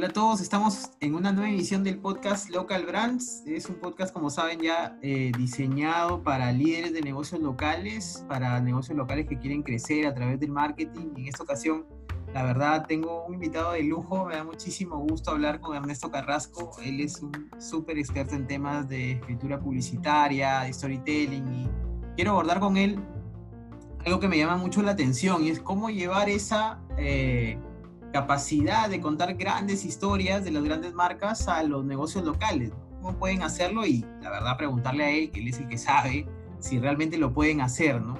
Hola a todos, estamos en una nueva edición del podcast Local Brands. Es un podcast, como saben, ya eh, diseñado para líderes de negocios locales, para negocios locales que quieren crecer a través del marketing. Y en esta ocasión, la verdad, tengo un invitado de lujo. Me da muchísimo gusto hablar con Ernesto Carrasco. Él es un súper experto en temas de escritura publicitaria, de storytelling. Y quiero abordar con él algo que me llama mucho la atención y es cómo llevar esa... Eh, capacidad de contar grandes historias de las grandes marcas a los negocios locales. ¿Cómo pueden hacerlo? Y la verdad preguntarle a él, que él es el que sabe, si realmente lo pueden hacer, ¿no?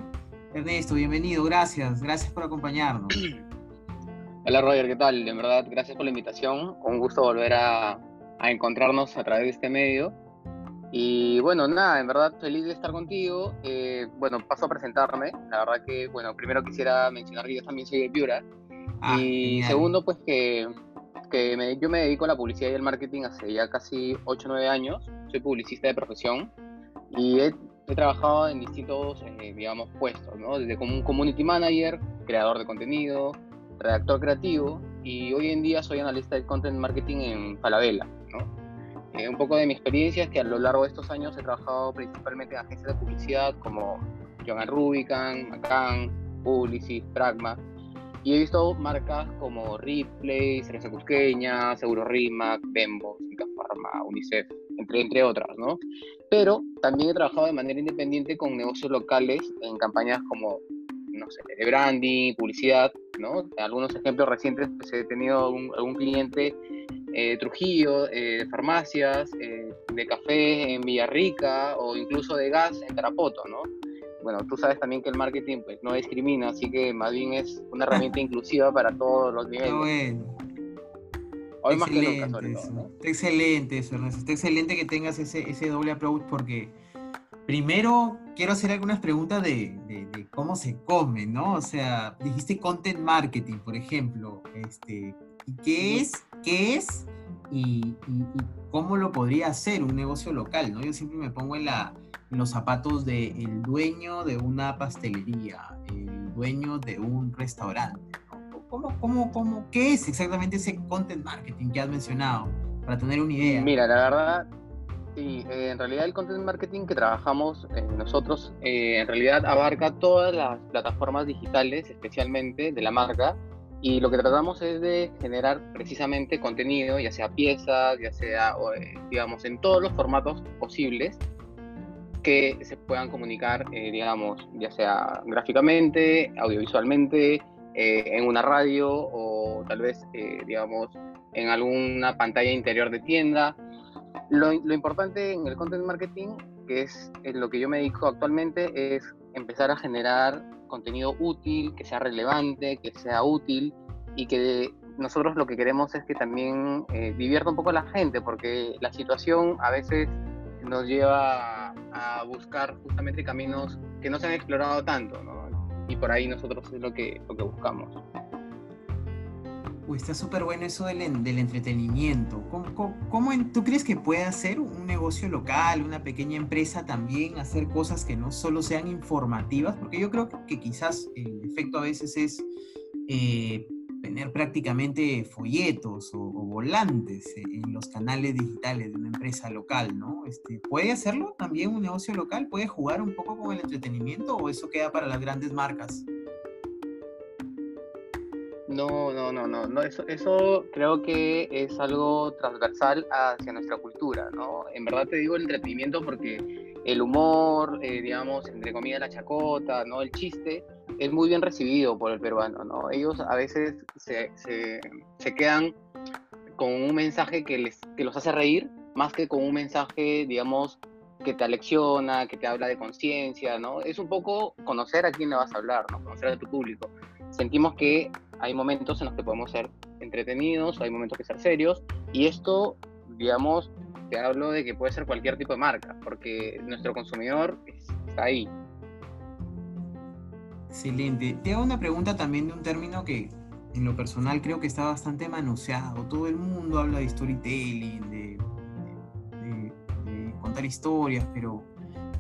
Ernesto, bienvenido, gracias, gracias por acompañarnos. Hola Roger, ¿qué tal? En verdad, gracias por la invitación, un gusto volver a, a encontrarnos a través de este medio. Y bueno, nada, en verdad feliz de estar contigo. Eh, bueno, paso a presentarme. La verdad que, bueno, primero quisiera mencionar que yo también soy de Piura. Ah, y segundo, pues que, que yo me dedico a la publicidad y el marketing hace ya casi 8 o 9 años. Soy publicista de profesión y he, he trabajado en distintos, eh, digamos, puestos, ¿no? Desde como un community manager, creador de contenido, redactor creativo y hoy en día soy analista de content marketing en Falabella, ¿no? Eh, un poco de mi experiencia es que a lo largo de estos años he trabajado principalmente en agencias de publicidad como John Rubicon, Macan, Publicis, Pragma, y he visto marcas como Ripley, Cereza Cusqueña, Seguro Rimac, Bembo, Pharma, UNICEF, entre, entre otras, ¿no? Pero también he trabajado de manera independiente con negocios locales en campañas como, no sé, de branding, publicidad, ¿no? Algunos ejemplos recientes, pues he tenido algún, cliente eh, Trujillo, eh, farmacias, eh, de café en Villarrica o incluso de gas en Tarapoto, ¿no? Bueno, tú sabes también que el marketing pues, no discrimina, así que más bien es una herramienta inclusiva para todos los niveles. bueno. Hoy más que nunca, Está excelente eso, Ernesto. Está excelente que tengas ese, ese doble approach porque primero quiero hacer algunas preguntas de, de, cómo se come, ¿no? O sea, dijiste content marketing, por ejemplo. Este, ¿Qué es? ¿Qué es? Y, y, y, cómo lo podría hacer un negocio local, ¿no? Yo siempre me pongo en la los zapatos del dueño de una pastelería, el dueño de un restaurante. ¿Cómo, cómo, cómo, ¿Qué es exactamente ese content marketing que has mencionado? Para tener una idea. Mira, la verdad, sí, eh, en realidad el content marketing que trabajamos eh, nosotros, eh, en realidad abarca todas las plataformas digitales, especialmente de la marca, y lo que tratamos es de generar precisamente contenido, ya sea piezas, ya sea, digamos, en todos los formatos posibles, que se puedan comunicar, eh, digamos, ya sea gráficamente, audiovisualmente, eh, en una radio o tal vez, eh, digamos, en alguna pantalla interior de tienda. Lo, lo, importante en el content marketing, que es lo que yo me dedico actualmente, es empezar a generar contenido útil, que sea relevante, que sea útil y que nosotros lo que queremos es que también divierta un poco a la gente, porque la situación a veces nos lleva a buscar justamente caminos que no se han explorado tanto, ¿no? Y por ahí nosotros es lo que, lo que buscamos. Está súper bueno eso del, del entretenimiento. ¿Cómo, cómo, tú crees que puede hacer un negocio local, una pequeña empresa también hacer cosas que no solo sean informativas? Porque yo creo que quizás el efecto a veces es eh, tener prácticamente folletos o, volantes en los canales digitales de una empresa local, ¿no? Este, ¿Puede hacerlo también un negocio local? ¿Puede jugar un poco con el entretenimiento o eso queda para las grandes marcas? No, no, no, no, eso creo que es algo transversal hacia nuestra cultura, ¿no? En verdad te digo el entretenimiento porque el humor, eh, digamos, entre comillas la chacota, ¿no? El chiste, es muy bien recibido por el peruano, ¿no? Ellos a veces se, se, se quedan con un mensaje que, les, que los hace reír, más que con un mensaje, digamos, que te alecciona, que te habla de conciencia, ¿no? Es un poco conocer a quién le vas a hablar, ¿no? Conocer a tu público. Sentimos que hay momentos en los que podemos ser entretenidos, hay momentos que ser serios, y esto, digamos, te hablo de que puede ser cualquier tipo de marca, porque nuestro consumidor está ahí, Excelente. Te hago una pregunta también de un término que en lo personal creo que está bastante manoseado. Todo el mundo habla de storytelling, de, contar historias, pero,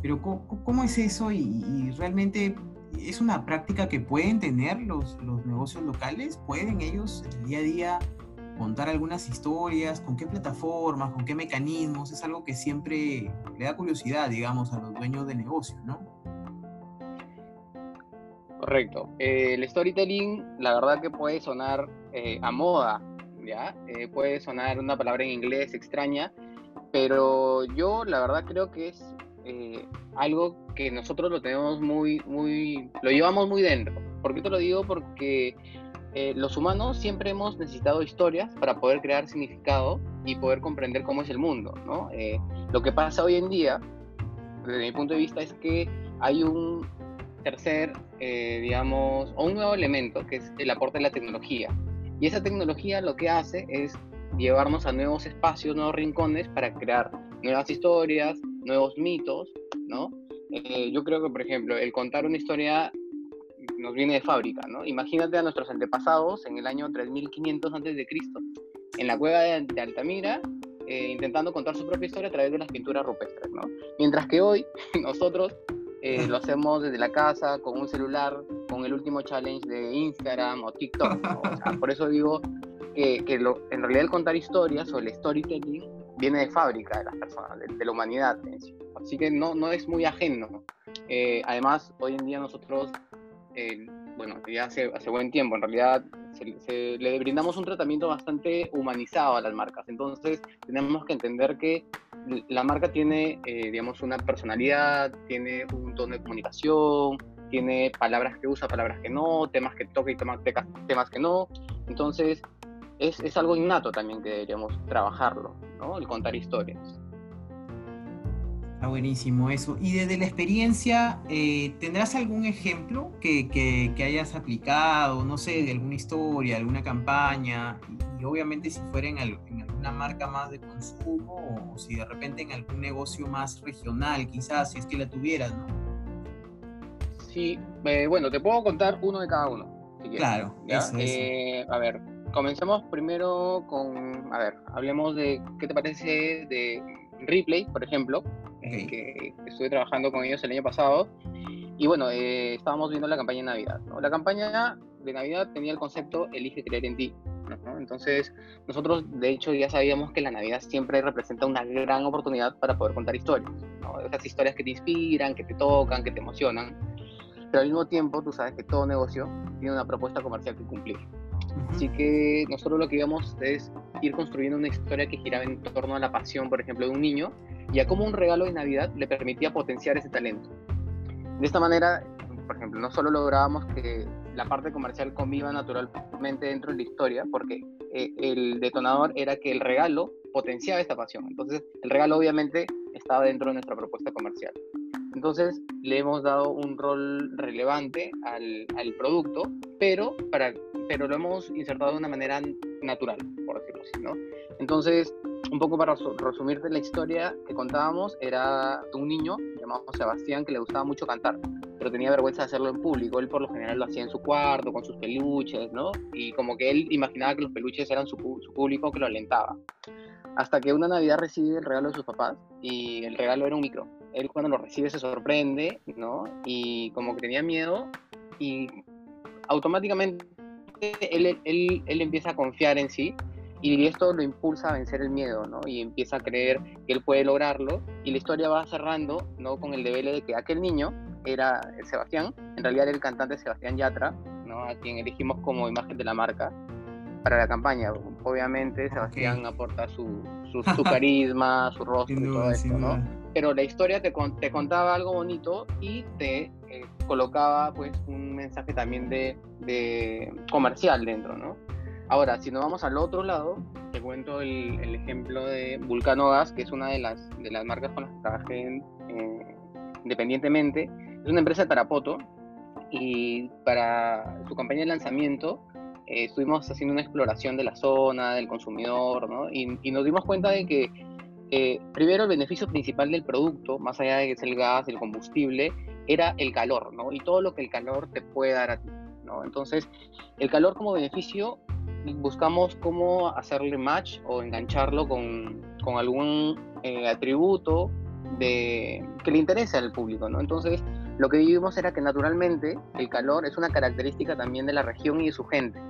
pero ¿cómo, es eso? Y, realmente es una práctica que pueden tener los, los negocios locales? ¿Pueden ellos el día a día contar algunas historias, con qué plataformas, con qué mecanismos, es algo que siempre le da curiosidad, digamos, a los dueños de negocio, ¿no? Correcto. Eh, el storytelling, la verdad que puede sonar eh, a moda, ¿ya? Eh, puede sonar una palabra en inglés extraña, pero yo la verdad creo que es algo que nosotros lo tenemos muy, muy, lo llevamos muy dentro. ¿Por qué te lo digo? Porque los humanos siempre hemos necesitado historias para poder crear significado y poder comprender cómo es el mundo, ¿no? lo que pasa hoy en día, desde mi punto de vista, es que hay un tercer, eh, digamos, o un nuevo elemento, que es el aporte de la tecnología. Y esa tecnología lo que hace es llevarnos a nuevos espacios, nuevos rincones para crear nuevas historias, nuevos mitos, ¿no? Eh, yo creo que, por ejemplo, el contar una historia nos viene de fábrica, ¿no? Imagínate a nuestros antepasados en el año 3500 a.C., en la cueva de, Altamira, eh, intentando contar su propia historia a través de las pinturas rupestres, ¿no? Mientras que hoy nosotros eh, lo hacemos desde la casa, con un celular, con el último challenge de Instagram o TikTok. por eso digo que, que lo, en realidad el contar historias o el storytelling viene de fábrica de las personas, de, la humanidad. Así que no, no es muy ajeno. Eh, además, hoy en día nosotros, eh, bueno, ya hace, hace buen tiempo, en realidad se, le brindamos un tratamiento bastante humanizado a las marcas. Entonces, tenemos que entender que la marca tiene, eh, digamos, una personalidad, tiene un tono de comunicación, tiene palabras que usa, palabras que no, temas que toca y temas, temas que no. Entonces, es, es, algo innato también que deberíamos trabajarlo, ¿no? El contar historias. Está buenísimo eso. Y desde la experiencia, eh, ¿tendrás algún ejemplo que, que, que, hayas aplicado, no sé, de alguna historia, alguna campaña? Y, obviamente si fuera en, en, alguna marca más de consumo o si de repente en algún negocio más regional, quizás, si es que la tuvieras, ¿no? Sí, eh, bueno, te puedo contar uno de cada uno. claro, eso, eh, A ver, comencemos primero con, a ver, hablemos de, ¿qué te parece de Replay, por ejemplo? Que estuve trabajando con ellos el año pasado. Y bueno, eh, estábamos viendo la campaña de Navidad. La campaña de Navidad tenía el concepto Elige creer en ti. Entonces, nosotros de hecho ya sabíamos que la Navidad siempre representa una gran oportunidad para poder contar historias. Esas historias que te inspiran, que te tocan, que te emocionan. Pero al mismo tiempo, tú sabes que todo negocio tiene una propuesta comercial que cumplir. Así que nosotros lo que íbamos es ir construyendo una historia que giraba en torno a la pasión, por ejemplo, de un niño y a cómo un regalo de Navidad le permitía potenciar ese talento. De esta manera, por ejemplo, no solo lográbamos que la parte comercial conviva naturalmente dentro de la historia, porque eh, el detonador era que el regalo potenciaba esta pasión. Entonces, el regalo obviamente estaba dentro de nuestra propuesta comercial. Entonces, le hemos dado un rol relevante al, al producto, pero, para, pero lo hemos insertado de una manera natural, por decirlo así, ¿no? Entonces, un poco para resumirte la historia que contábamos, era un niño llamado Sebastián que le gustaba mucho cantar, pero tenía vergüenza de hacerlo en público. Él por lo general lo hacía en su cuarto, con sus peluches, ¿no? Y como que él imaginaba que los peluches eran su, su público que lo alentaba. Hasta que una Navidad recibe el regalo de sus papás y el regalo era un micro. Él cuando lo recibe se sorprende, ¿no? Y como que tenía miedo y automáticamente él, él, él empieza a confiar en sí y esto lo impulsa a vencer el miedo, ¿no? Y empieza a creer que él puede lograrlo y la historia va cerrando, ¿no? Con el deber de que aquel niño era Sebastián, en realidad era el cantante Sebastián Yatra, ¿no? A quien elegimos como imagen de la marca para la campaña. Obviamente Sebastián aporta su, su, carisma, su rostro y todo esto, ¿no? Pero la historia te, te contaba algo bonito y te eh, colocaba pues un mensaje también de, de comercial dentro, ¿no? Ahora, si nos vamos al otro lado, te cuento el, ejemplo de Vulcano Gas, que es una de las, de las marcas con las que trabajé eh, independientemente. Es una empresa de Tarapoto y para su campaña de lanzamiento eh, estuvimos haciendo una exploración de la zona, del consumidor, ¿no? y, nos dimos cuenta de que eh, primero el beneficio principal del producto, más allá de que es el gas, el combustible, era el calor, ¿no? Y todo lo que el calor te puede dar a ti, ¿no? Entonces, el calor como beneficio buscamos cómo hacerle match o engancharlo con, con algún eh, atributo de, que le interese al público, ¿no? Entonces, lo que vivimos era que naturalmente el calor es una característica también de la región y de su gente.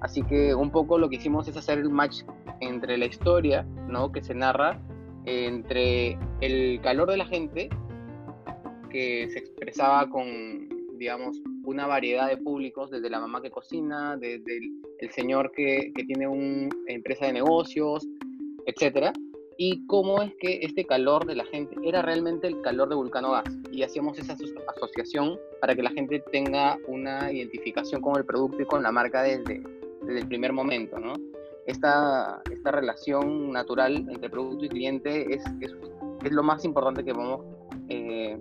Así que un poco lo que hicimos es hacer el match entre la historia, ¿no? Que se narra entre el calor de la gente, que se expresaba con, digamos, una variedad de públicos, desde la mamá que cocina, desde el, señor que, que, tiene una empresa de negocios, etcétera, y cómo es que este calor de la gente era realmente el calor de Vulcano Gas. Y hacíamos esa asociación para que la gente tenga una identificación con el producto y con la marca desde, desde el primer momento, ¿no? Esta, esta relación natural entre producto y cliente es, es, lo más importante que podemos eh,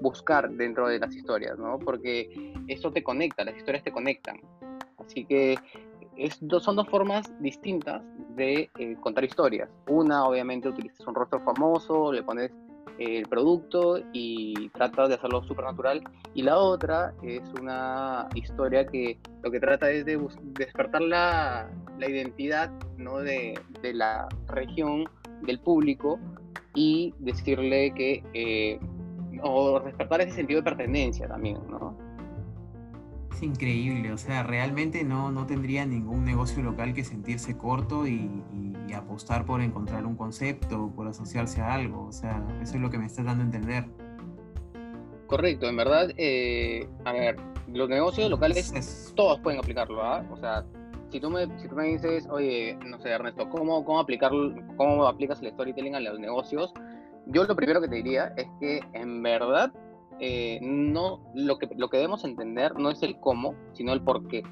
buscar dentro de las historias, ¿no? Porque eso te conecta, las historias te conectan. Así que es, son dos formas distintas de eh, contar historias. Una, obviamente, utilizas un rostro famoso, le pones el producto y tratas de hacerlo súper natural. Y la otra es una historia que lo que trata es de despertar la, la identidad ¿no? de, de, la región, del público, y decirle que, eh, o despertar ese sentido de pertenencia también, ¿no? Increíble, o sea, realmente no, no tendría ningún negocio local que sentirse corto y, apostar por encontrar un concepto, por asociarse a algo, o sea, eso es lo que me estás dando a entender. Correcto, en verdad, eh, a ver, los negocios locales todos pueden aplicarlo, ¿ah? O sea, si tú, me, si tú me dices, oye, no sé, Ernesto, ¿cómo, cómo, aplicar, ¿cómo aplicas el storytelling a los negocios? Yo lo primero que te diría es que en verdad eh, no, lo que, lo que debemos entender no es el cómo, sino el por qué.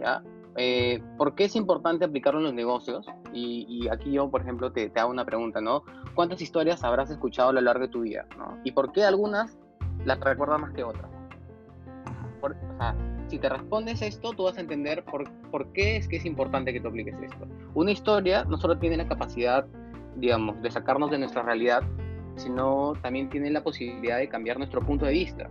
¿Ya? Eh, ¿Por qué es importante aplicarlo en los negocios? Y, aquí yo, por ejemplo, te, te, hago una pregunta, ¿no? ¿Cuántas historias habrás escuchado a lo largo de tu vida? ¿no? ¿Y por qué algunas las recuerdas más que otras? o sea, si te respondes esto, tú vas a entender por, por qué es que es importante que tú apliques esto. Una historia no solo tiene la capacidad, digamos, de sacarnos de nuestra realidad, sino también tiene la posibilidad de cambiar nuestro punto de vista.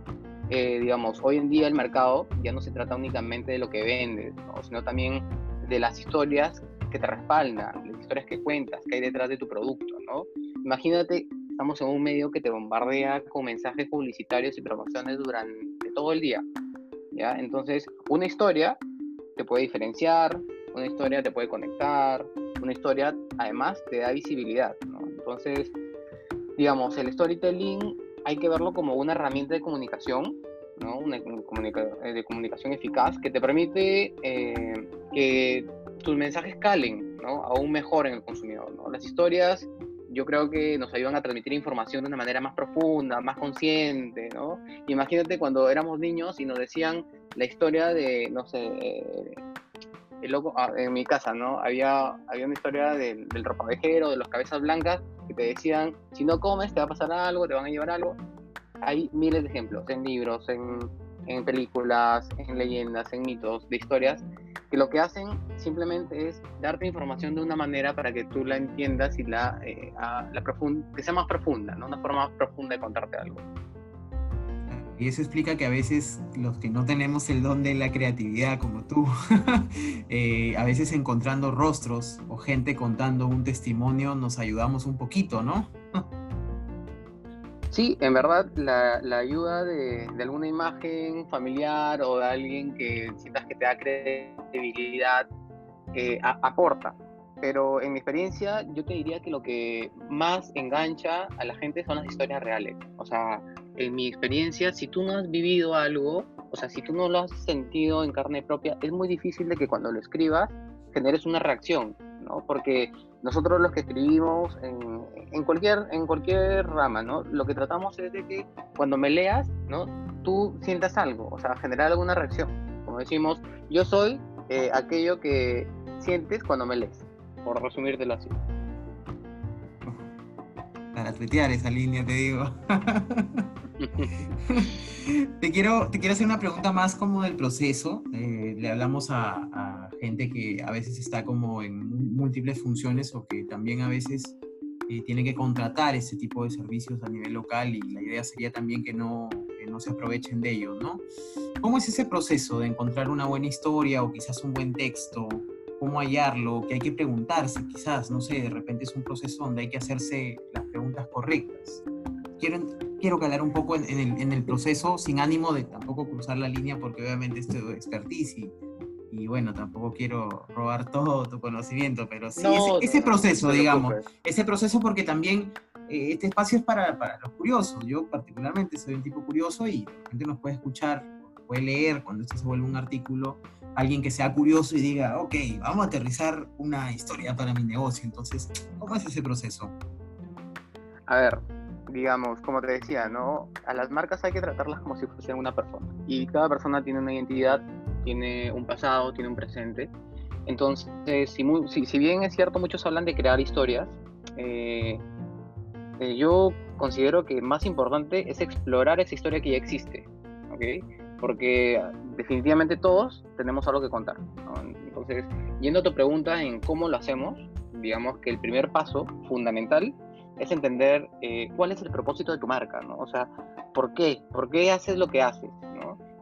Eh, digamos, hoy en día el mercado ya no se trata únicamente de lo que vendes, sino también de las historias que te respaldan, las historias que cuentas, que hay detrás de tu producto, ¿no? Imagínate, estamos en un medio que te bombardea con mensajes publicitarios y promociones durante todo el día, ¿ya? Entonces, una historia te puede diferenciar, una historia te puede conectar, una historia además te da visibilidad, ¿no? Entonces, digamos, el storytelling hay que verlo como una herramienta de comunicación, ¿no? Una eh, de comunicación eficaz que te permite eh, que tus mensajes calen, ¿no? Aún mejor en el consumidor, ¿no? Las historias yo creo que nos ayudan a transmitir información de una manera más profunda, más consciente, ¿no? Imagínate cuando éramos niños y nos decían la historia de, no sé, el loco, ah, en mi casa, ¿no? Había, había una historia del, del ropavejero, de los cabezas blancas, que te decían, si no comes te va a pasar algo, te van a llevar algo. Hay miles de ejemplos en libros, en, en películas, en leyendas, en mitos, de historias, que lo que hacen simplemente es darte información de una manera para que tú la entiendas y la, eh, la que sea más profunda, ¿no? Una forma más profunda de contarte algo. Y eso explica que a veces los que no tenemos el don de la creatividad como tú, eh, a veces encontrando rostros o gente contando un testimonio nos ayudamos un poquito, ¿no? Sí, en verdad la, ayuda de, de, alguna imagen familiar o de alguien que sientas que te da credibilidad eh, aporta. Pero en mi experiencia yo te diría que lo que más engancha a la gente son las historias reales. O sea, en mi experiencia, si tú no has vivido algo, o sea, si tú no lo has sentido en carne propia, es muy difícil de que cuando lo escribas generes una reacción, ¿no? Porque nosotros los que escribimos en, cualquier, en cualquier rama, ¿no? Lo que tratamos es de que cuando me leas, ¿no? Tú sientas algo, o sea, generar alguna reacción. Como decimos, yo soy eh, aquello que sientes cuando me lees, por resumírtelo así para tuitear esa línea, te digo. te, quiero, te quiero hacer una pregunta más como del proceso. Eh, le hablamos a, gente que a veces está como en múltiples funciones o que también a veces eh, tiene que contratar ese tipo de servicios a nivel local y la idea sería también que no, que no se aprovechen de ellos, ¿no? ¿Cómo es ese proceso de encontrar una buena historia o quizás un buen texto? cómo hallarlo, que hay que preguntarse, quizás, no sé, de repente es un proceso donde hay que hacerse las preguntas correctas. Quiero, quiero calar un poco en, el, en el, proceso sin ánimo de tampoco cruzar la línea porque obviamente esto es expertise y, y bueno, tampoco quiero robar todo tu conocimiento, pero sí, ese, proceso, digamos, ese proceso porque también eh, este espacio es para, para, los curiosos. Yo particularmente soy un tipo curioso y la gente nos puede escuchar, puede leer cuando esto se vuelve un artículo, alguien que sea curioso y diga, ok, vamos a aterrizar una historia para mi negocio. Entonces, ¿cómo es ese proceso? A ver, digamos, como te decía, ¿no? A las marcas hay que tratarlas como si fuesen una persona. Y cada persona tiene una identidad tiene un pasado, tiene un presente. Entonces, si, si, bien es cierto, muchos hablan de crear historias, eh, eh, yo considero que más importante es explorar esa historia que ya existe, ¿ok? Porque definitivamente todos tenemos algo que contar. Entonces, yendo a tu pregunta en cómo lo hacemos, digamos que el primer paso fundamental es entender eh, cuál es el propósito de tu marca, ¿no? O sea, ¿por qué? ¿Por qué haces lo que haces?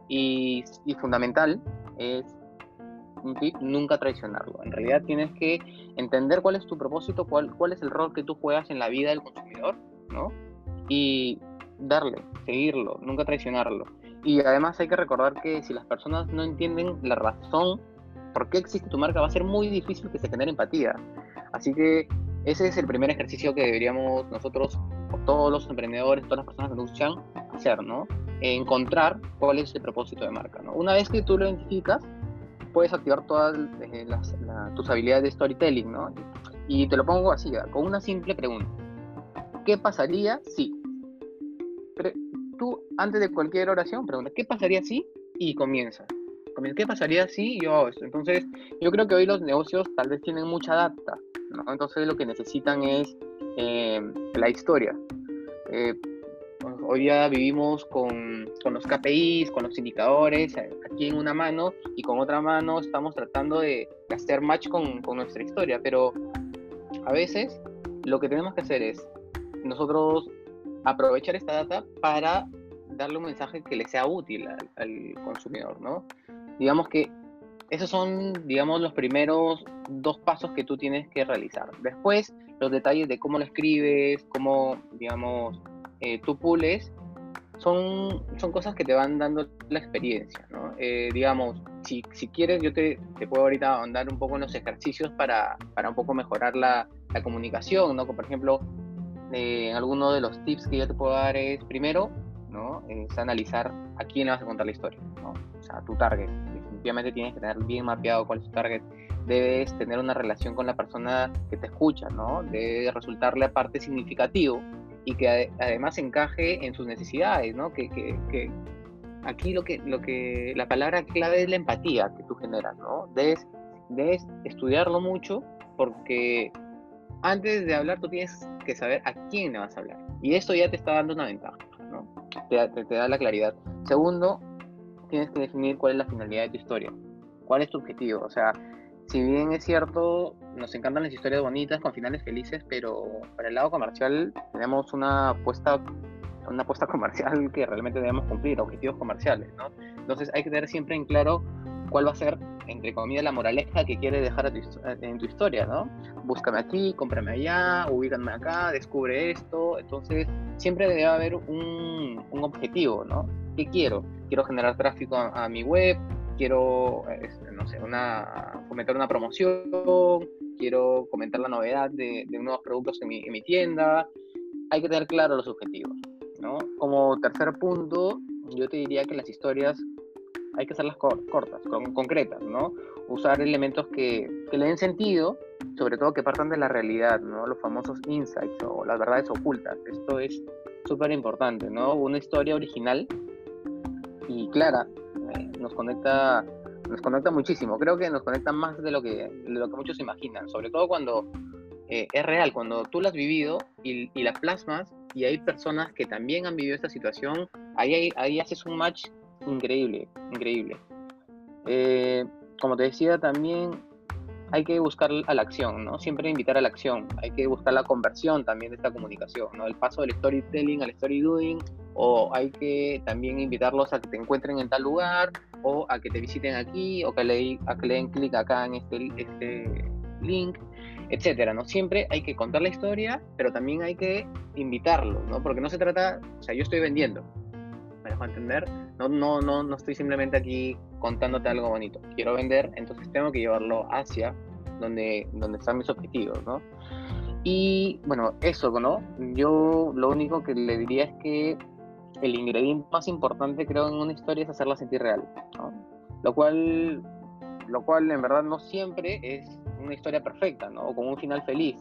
Y, fundamental es nunca traicionarlo. En realidad tienes que entender cuál es tu propósito, cuál, cuál es el rol que tú juegas en la vida del consumidor, ¿no? Y darle, seguirlo, nunca traicionarlo. Y además hay que recordar que si las personas no entienden la razón por qué existe tu marca, va a ser muy difícil que se genere empatía. Así que ese es el primer ejercicio que deberíamos nosotros, todos los emprendedores, todas las personas que nos escuchan, hacer, ¿no? encontrar cuál es el propósito de marca. ¿no? Una vez que tú lo identificas, puedes activar todas eh, tus habilidades de storytelling. ¿no? Y te lo pongo así, con una simple pregunta. ¿Qué pasaría si? tú, antes de cualquier oración, pregunta, ¿qué pasaría si? Y comienza. ¿Qué pasaría si yo hago esto? Entonces, yo creo que hoy los negocios tal vez tienen mucha data, ¿no? Entonces, lo que necesitan es eh, la historia. Eh, hoy día vivimos con, con, los KPIs, con los indicadores, eh, aquí en una mano y con otra mano estamos tratando de hacer match con, con, nuestra historia, pero a veces lo que tenemos que hacer es nosotros aprovechar esta data para darle un mensaje que le sea útil al, al consumidor, ¿no? Digamos que esos son, digamos, los primeros dos pasos que tú tienes que realizar. Después, los detalles de cómo lo escribes, cómo, digamos, eh, tú pules, son, son cosas que te van dando la experiencia, ¿no? Eh, digamos, si, si, quieres, yo te, te, puedo ahorita ahondar un poco en los ejercicios para, para un poco mejorar la, la comunicación, ¿no? Por ejemplo, eh, alguno de los tips que yo te puedo dar es, primero, ¿no? Es analizar a quién le vas a contar la historia, ¿no? O sea, tu target. Definitivamente tienes que tener bien mapeado cuál es tu target. Debes tener una relación con la persona que te escucha, ¿no? Debe resultarle aparte significativo y que además encaje en sus necesidades, ¿no? Que, que, que, aquí lo que, lo que, la palabra clave es la empatía que tú generas, ¿no? Debes, debes estudiarlo mucho porque antes de hablar tú tienes que saber a quién le vas a hablar. Y eso ya te está dando una ventaja, ¿no? Te, te, te da la claridad. Segundo, tienes que definir cuál es la finalidad de tu historia. ¿Cuál es tu objetivo? O sea, si bien es cierto, nos encantan las historias bonitas con finales felices, pero para el lado comercial tenemos una apuesta, una apuesta comercial que realmente debemos cumplir, objetivos comerciales, ¿no? Entonces hay que tener siempre en claro cuál va a ser, entre comillas, la moraleja que quieres dejar en tu historia, ¿no? Búscame aquí, cómprame allá, ubícame acá, descubre esto. Entonces, siempre debe haber un, un objetivo, ¿no? ¿Qué quiero? Quiero generar tráfico a mi web, quiero, este, no sé, una, comentar una promoción, quiero comentar la novedad de, nuevos productos en mi, en mi, tienda. Hay que tener claro los objetivos, ¿no? Como tercer punto, yo te diría que las historias hay que hacerlas cortas, concretas, ¿no? Usar elementos que, que, le den sentido, sobre todo que partan de la realidad, ¿no? Los famosos insights o las verdades ocultas. Esto es súper importante, ¿no? Una historia original y clara nos conecta nos conecta muchísimo. Creo que nos conecta más de lo que, lo que muchos imaginan, sobre todo cuando eh, es real, cuando tú la has vivido y, y, la plasmas y hay personas que también han vivido esta situación, ahí, ahí, haces un match increíble, increíble. Eh, como te decía, también hay que buscar a la acción, ¿no? Siempre invitar a la acción, hay que buscar la conversión también de esta comunicación, ¿no? El paso del storytelling al story doing, o hay que también invitarlos a que te encuentren en tal lugar, o a que te visiten aquí, o que le, a que le den clic acá en este, este link, etcétera, ¿no? Siempre hay que contar la historia, pero también hay que invitarlos, ¿no? Porque no se trata, o sea, yo estoy vendiendo, me dejo entender, no, no, no, no estoy simplemente aquí contándote algo bonito. Quiero vender, entonces tengo que llevarlo hacia donde, donde están mis objetivos, ¿no? Y bueno, eso, ¿no? Yo lo único que le diría es que el ingrediente más importante, creo, en una historia es hacerla sentir real, ¿no? Lo cual, lo cual en verdad no siempre es una historia perfecta, ¿no? O con un final feliz,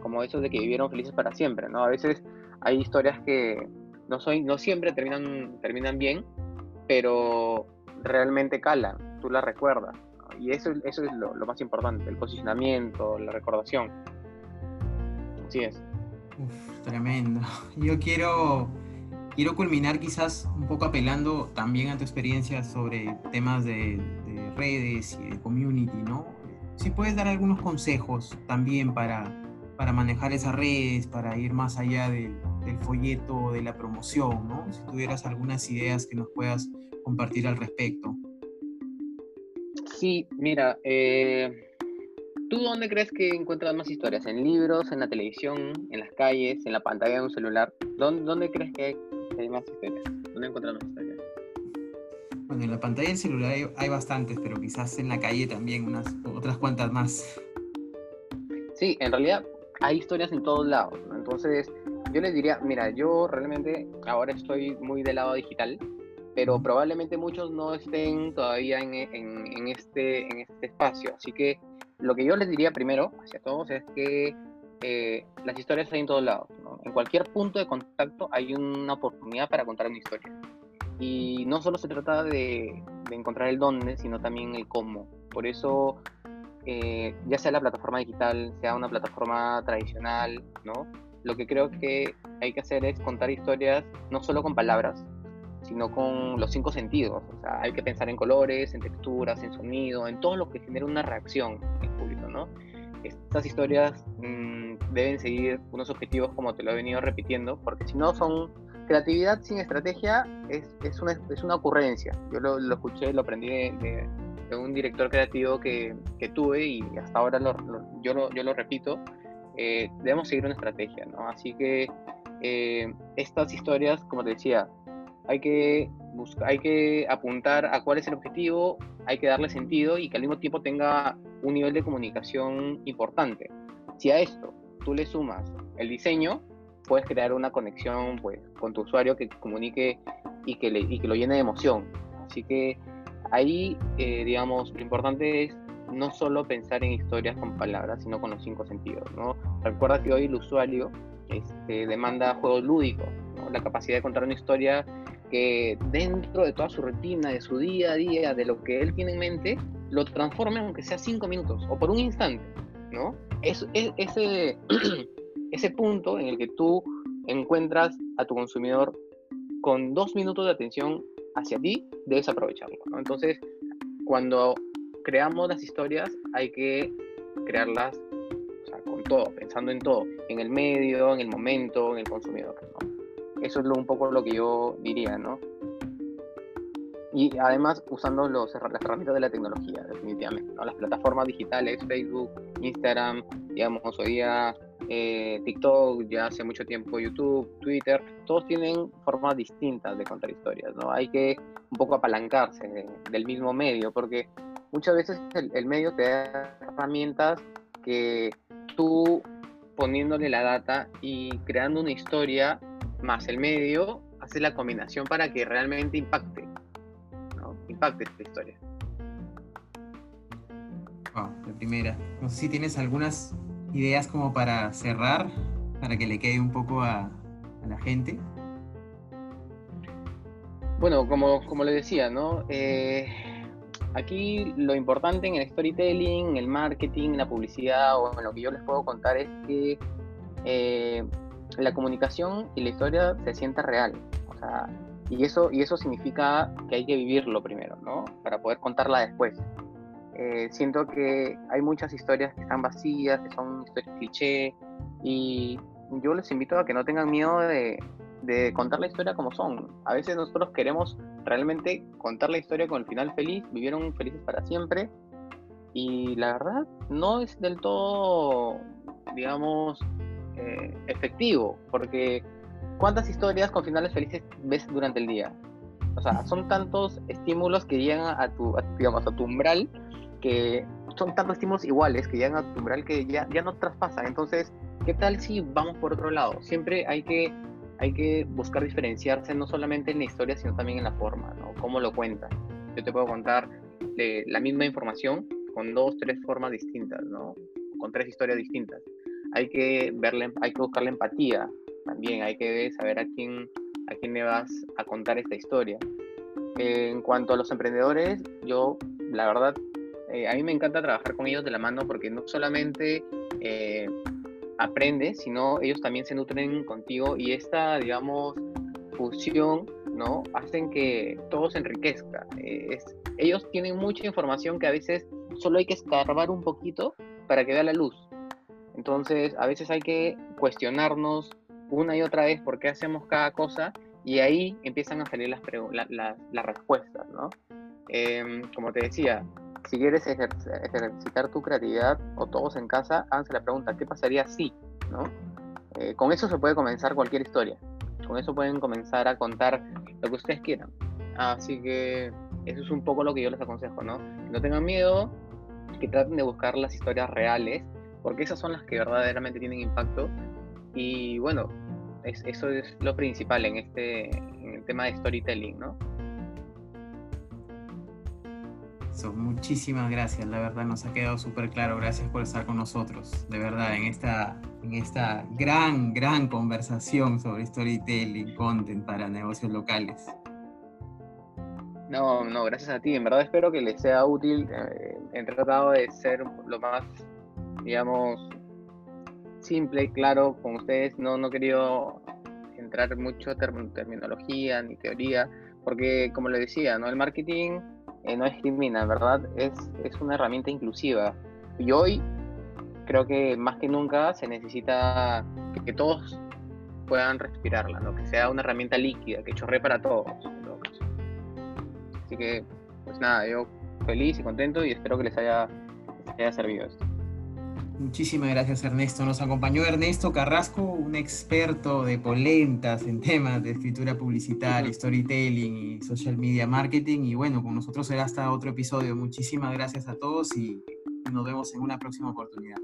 como eso de que vivieron felices para siempre, ¿no? A veces hay historias que no, soy, no siempre terminan, terminan bien, pero realmente calan, tú las recuerdas. Y eso, eso es lo, más importante, el posicionamiento, la recordación. Así es. tremendo. Yo quiero, quiero culminar quizás un poco apelando también a tu experiencia sobre temas de, de redes y de community, ¿no? Si puedes dar algunos consejos también para, para manejar esas redes, para ir más allá del, folleto, de la promoción, ¿no? Si tuvieras algunas ideas que nos puedas compartir al respecto. Sí, mira, eh, ¿tú dónde crees que encuentras más historias? ¿En libros, en la televisión, en las calles, en la pantalla de un celular? ¿Dónde, dónde crees que hay, más historias? ¿Dónde encuentras más historias? Bueno, en la pantalla del celular hay, bastantes, pero quizás en la calle también unas otras cuantas más. Sí, en realidad hay historias en todos lados, Entonces, yo les diría, mira, yo realmente ahora estoy muy del lado digital, pero probablemente muchos no estén todavía en, en, este, en este espacio. Así que lo que yo les diría primero hacia todos es que eh, las historias hay en todos lados. En cualquier punto de contacto hay una oportunidad para contar una historia. Y no solo se trata de, encontrar el dónde, sino también el cómo. Por eso, eh, ya sea la plataforma digital, sea una plataforma tradicional, ¿no? lo que creo que hay que hacer es contar historias no solo con palabras, sino con los cinco sentidos. O sea, hay que pensar en colores, en texturas, en sonido, en todo lo que genera una reacción en público, ¿no? Estas historias mm, deben seguir unos objetivos como te lo he venido repitiendo, porque si no son creatividad sin estrategia, es, es, una, es una ocurrencia. Yo lo, escuché, lo aprendí de, de, un director creativo que, que, tuve y hasta ahora lo, yo, lo, yo lo repito. Eh, debemos seguir una estrategia, ¿no? Así que eh, estas historias, como te decía, hay que, buscar, hay que apuntar a cuál es el objetivo, hay que darle sentido y que al mismo tiempo tenga un nivel de comunicación importante. Si a esto tú le sumas el diseño, puedes crear una conexión pues, con tu usuario que comunique y que, le, y que lo llene de emoción. Así que ahí, eh, digamos, lo importante es no solo pensar en historias con palabras, sino con los cinco sentidos. ¿no? Recuerda que hoy el usuario este, demanda juegos lúdicos, la capacidad de contar una historia que dentro de toda su rutina, de su día a día, de lo que él tiene en mente, lo transforme aunque sea cinco minutos o por un instante, ¿no? Es, ese, ese punto en el que tú encuentras a tu consumidor con dos minutos de atención hacia ti, debes aprovecharlo. Entonces, cuando creamos las historias, hay que crearlas con todo, pensando en todo, en el medio, en el momento, en el consumidor. Eso es un poco lo que yo diría, ¿no? Y además usando los, las herramientas de la tecnología, definitivamente, ¿no? Las plataformas digitales, Facebook, Instagram, digamos, hoy día eh, TikTok, ya hace mucho tiempo YouTube, Twitter, todos tienen formas distintas de contar historias, ¿no? Hay que un poco apalancarse del mismo medio, porque muchas veces el, el medio te da herramientas que tú poniéndole la data y creando una historia más el medio, hace la combinación para que realmente impacte, ¿no? Impacte esta historia. Wow, la primera. No sé si tienes algunas ideas como para cerrar, para que le quede un poco a, la gente. Bueno, como, como le decía, ¿no? Eh, aquí lo importante en el storytelling, en el marketing, en la publicidad o en lo que yo les puedo contar es que eh, la comunicación y la historia se sienta real. O sea, y eso, y eso significa que hay que vivirlo primero, ¿no? Para poder contarla después. Eh, siento que hay muchas historias que están vacías, que son historias cliché, y yo les invito a que no tengan miedo de, de contar la historia como son. A veces nosotros queremos realmente contar la historia con el final feliz, vivieron felices para siempre, y la verdad no es del todo, digamos, eh, efectivo, porque ¿cuántas historias con finales felices ves durante el día? o sea, son tantos estímulos que llegan a tu, digamos, a tu umbral, que son tantos estímulos iguales que llegan a tu umbral que ya, ya no traspasan. Entonces, ¿qué tal si vamos por otro lado? Siempre hay que, hay que buscar diferenciarse no solamente en la historia, sino también en la forma, ¿no? Cómo lo cuentas. Yo te puedo contar eh, la misma información con dos, tres formas distintas, ¿no? Con tres historias distintas. Hay que verle, hay que buscar la empatía también, hay que saber a quién, a quién le vas a contar esta historia. en cuanto a los emprendedores, yo, la verdad, eh, a mí me encanta trabajar con ellos de la mano porque no solamente eh, aprendes, sino ellos también se nutren contigo y esta, digamos, fusión, ¿no? Hacen que todo se enriquezca. Eh, ellos tienen mucha información que a veces solo hay que escarbar un poquito para que vea la luz. Entonces, a veces hay que cuestionarnos una y otra vez por qué hacemos cada cosa y ahí empiezan a salir las, respuestas, ¿no? Em, como te decía, si quieres ejercitar tu creatividad o todos en casa, háganse la pregunta, ¿qué pasaría si? ¿no? Eh, con eso se puede comenzar cualquier historia. Con eso pueden comenzar a contar lo que ustedes quieran. Así que eso es un poco lo que yo les aconsejo, ¿no? no tengan miedo, que traten de buscar las historias reales, porque esas son las que verdaderamente tienen impacto. Y bueno, eso es lo principal en este en el tema de storytelling, ¿no? muchísimas gracias, la verdad nos ha quedado súper claro. Gracias por estar con nosotros, de verdad, en esta, en esta gran, gran conversación sobre storytelling, content para negocios locales. No, no, gracias a ti. En verdad espero que les sea útil. Eh, he tratado de ser lo más, digamos, simple y claro con ustedes. No, no he querido entrar mucho en terminología ni teoría, porque como le decía, ¿no? el marketing eh, no discrimina, ¿verdad? Es, es una herramienta inclusiva. Y hoy creo que más que nunca se necesita que, todos puedan respirarla, ¿no? que sea una herramienta líquida, que chorre para todos. Así que, pues nada, yo feliz y contento y espero que les haya, les haya servido esto. Muchísimas gracias Ernesto. Nos acompañó Ernesto Carrasco, un experto de polentas en temas de escritura publicitaria, storytelling y social media marketing. Y bueno, con nosotros será hasta otro episodio. Muchísimas gracias a todos y nos vemos en una próxima oportunidad.